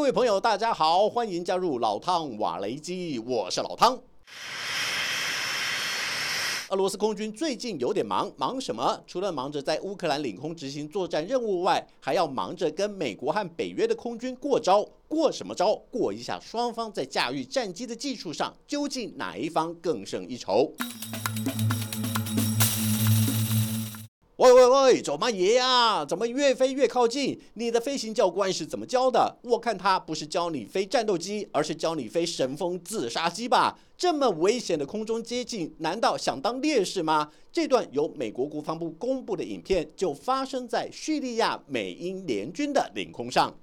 各位朋友，大家好，欢迎加入老汤瓦雷基，我是老汤。俄罗斯空军最近有点忙，忙什么？除了忙着在乌克兰领空执行作战任务外，还要忙着跟美国和北约的空军过招。过什么招？过一下双方在驾驭战机的技术上，究竟哪一方更胜一筹？喂喂喂，走嘛爷呀！怎么越飞越靠近？你的飞行教官是怎么教的？我看他不是教你飞战斗机，而是教你飞神风自杀机吧？这么危险的空中接近，难道想当烈士吗？这段由美国国防部公布的影片，就发生在叙利亚美英联军的领空上。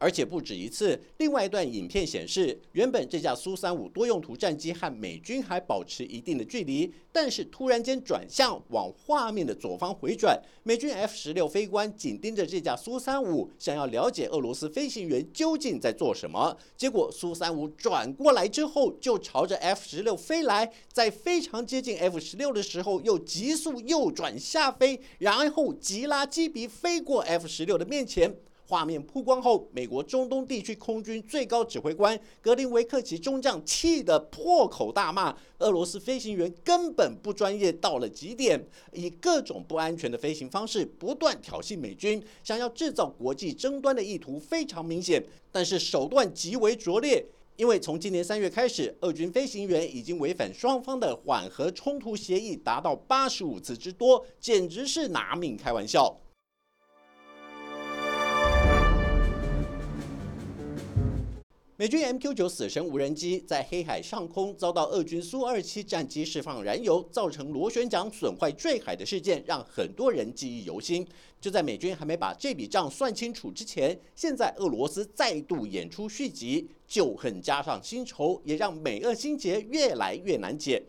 而且不止一次。另外一段影片显示，原本这架苏三五多用途战机和美军还保持一定的距离，但是突然间转向往画面的左方回转，美军 F 十六飞官紧盯着这架苏三五，想要了解俄罗斯飞行员究竟在做什么。结果苏三五转过来之后，就朝着 F 十六飞来，在非常接近 F 十六的时候，又急速右转下飞，然后急拉机鼻飞过 F 十六的面前。画面曝光后，美国中东地区空军最高指挥官格林维克奇中将气得破口大骂：俄罗斯飞行员根本不专业到了极点，以各种不安全的飞行方式不断挑衅美军，想要制造国际争端的意图非常明显，但是手段极为拙劣。因为从今年三月开始，俄军飞行员已经违反双方的缓和冲突协议达到八十五次之多，简直是拿命开玩笑。美军 MQ 九死神无人机在黑海上空遭到俄军苏二七战机释放燃油，造成螺旋桨损坏坠海的事件，让很多人记忆犹新。就在美军还没把这笔账算清楚之前，现在俄罗斯再度演出续集，旧恨加上新仇，也让美俄心结越来越难解。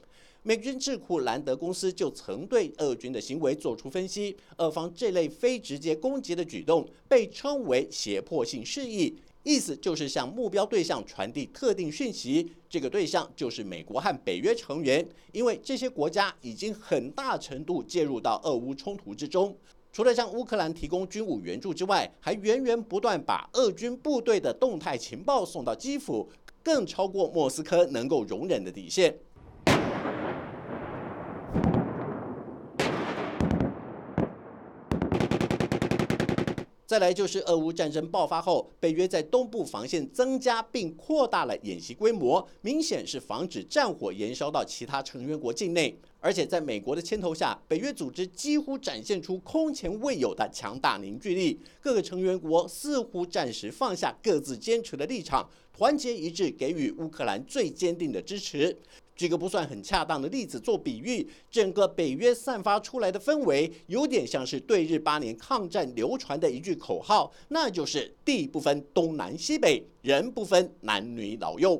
美军智库兰德公司就曾对俄军的行为做出分析，俄方这类非直接攻击的举动被称为胁迫性示意。意思就是向目标对象传递特定讯息，这个对象就是美国和北约成员，因为这些国家已经很大程度介入到俄乌冲突之中。除了向乌克兰提供军武援助之外，还源源不断把俄军部队的动态情报送到基辅，更超过莫斯科能够容忍的底线。再来就是俄乌战争爆发后，北约在东部防线增加并扩大了演习规模，明显是防止战火延烧到其他成员国境内。而且在美国的牵头下，北约组织几乎展现出空前未有的强大凝聚力，各个成员国似乎暂时放下各自坚持的立场，团结一致给予乌克兰最坚定的支持。举个不算很恰当的例子做比喻，整个北约散发出来的氛围，有点像是对日八年抗战流传的一句口号，那就是地不分东南西北，人不分男女老幼。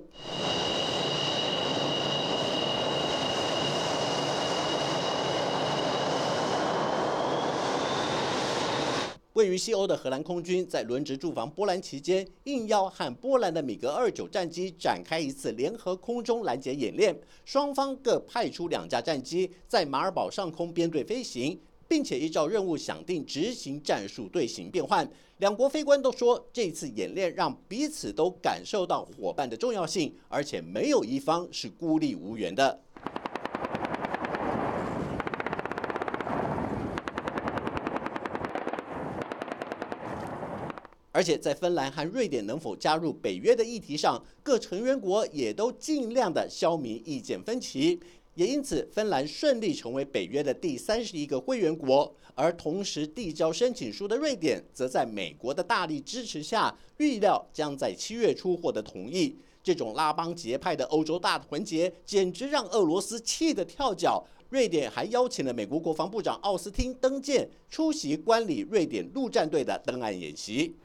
位于西欧的荷兰空军在轮值驻防波兰期间，应邀和波兰的米格二九战机展开一次联合空中拦截演练。双方各派出两架战机在马尔堡上空编队飞行，并且依照任务想定执行战术队形变换。两国飞官都说，这次演练让彼此都感受到伙伴的重要性，而且没有一方是孤立无援的。而且在芬兰和瑞典能否加入北约的议题上，各成员国也都尽量的消弭意见分歧，也因此芬兰顺利成为北约的第三十一个会员国。而同时递交申请书的瑞典，则在美国的大力支持下，预料将在七月初获得同意。这种拉帮结派的欧洲大团结，简直让俄罗斯气得跳脚。瑞典还邀请了美国国防部长奥斯汀登舰，出席观礼瑞典陆战队的登岸演习。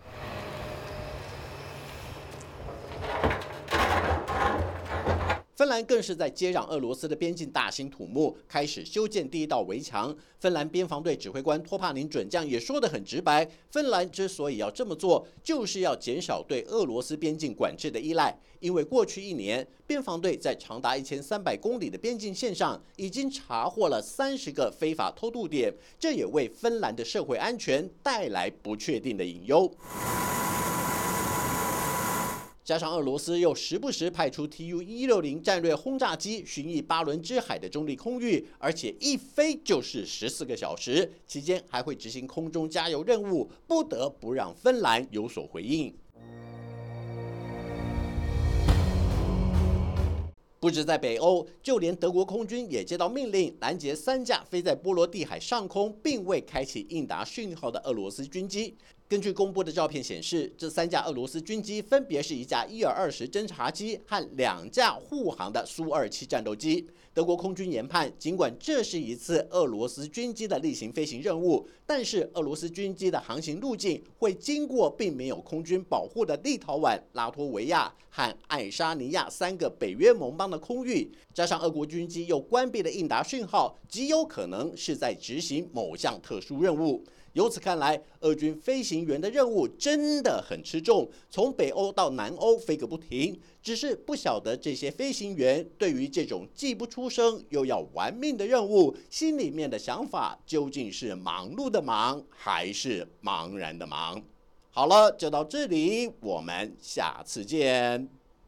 芬兰更是在接壤俄罗斯的边境大兴土木，开始修建第一道围墙。芬兰边防队指挥官托帕宁准将也说得很直白：芬兰之所以要这么做，就是要减少对俄罗斯边境管制的依赖。因为过去一年，边防队在长达一千三百公里的边境线上，已经查获了三十个非法偷渡点，这也为芬兰的社会安全带来不确定的隐忧。加上俄罗斯又时不时派出 Tu 一六零战略轰炸机巡弋巴伦支海的中立空域，而且一飞就是十四个小时，期间还会执行空中加油任务，不得不让芬兰有所回应。不止在北欧，就连德国空军也接到命令，拦截三架飞在波罗的海上空并未开启应答讯号的俄罗斯军机。根据公布的照片显示，这三架俄罗斯军机分别是一架伊尔二十侦察机和两架护航的苏二七战斗机。德国空军研判，尽管这是一次俄罗斯军机的例行飞行任务，但是俄罗斯军机的航行路径会经过并没有空军保护的立陶宛、拉脱维亚和爱沙尼亚三个北约盟邦的空域，加上俄国军机又关闭了应答讯号，极有可能是在执行某项特殊任务。由此看来，俄军飞行员的任务真的很吃重，从北欧到南欧飞个不停。只是不晓得这些飞行员对于这种既不出声又要玩命的任务，心里面的想法究竟是忙碌的忙，还是茫然的忙？好了，就到这里，我们下次见。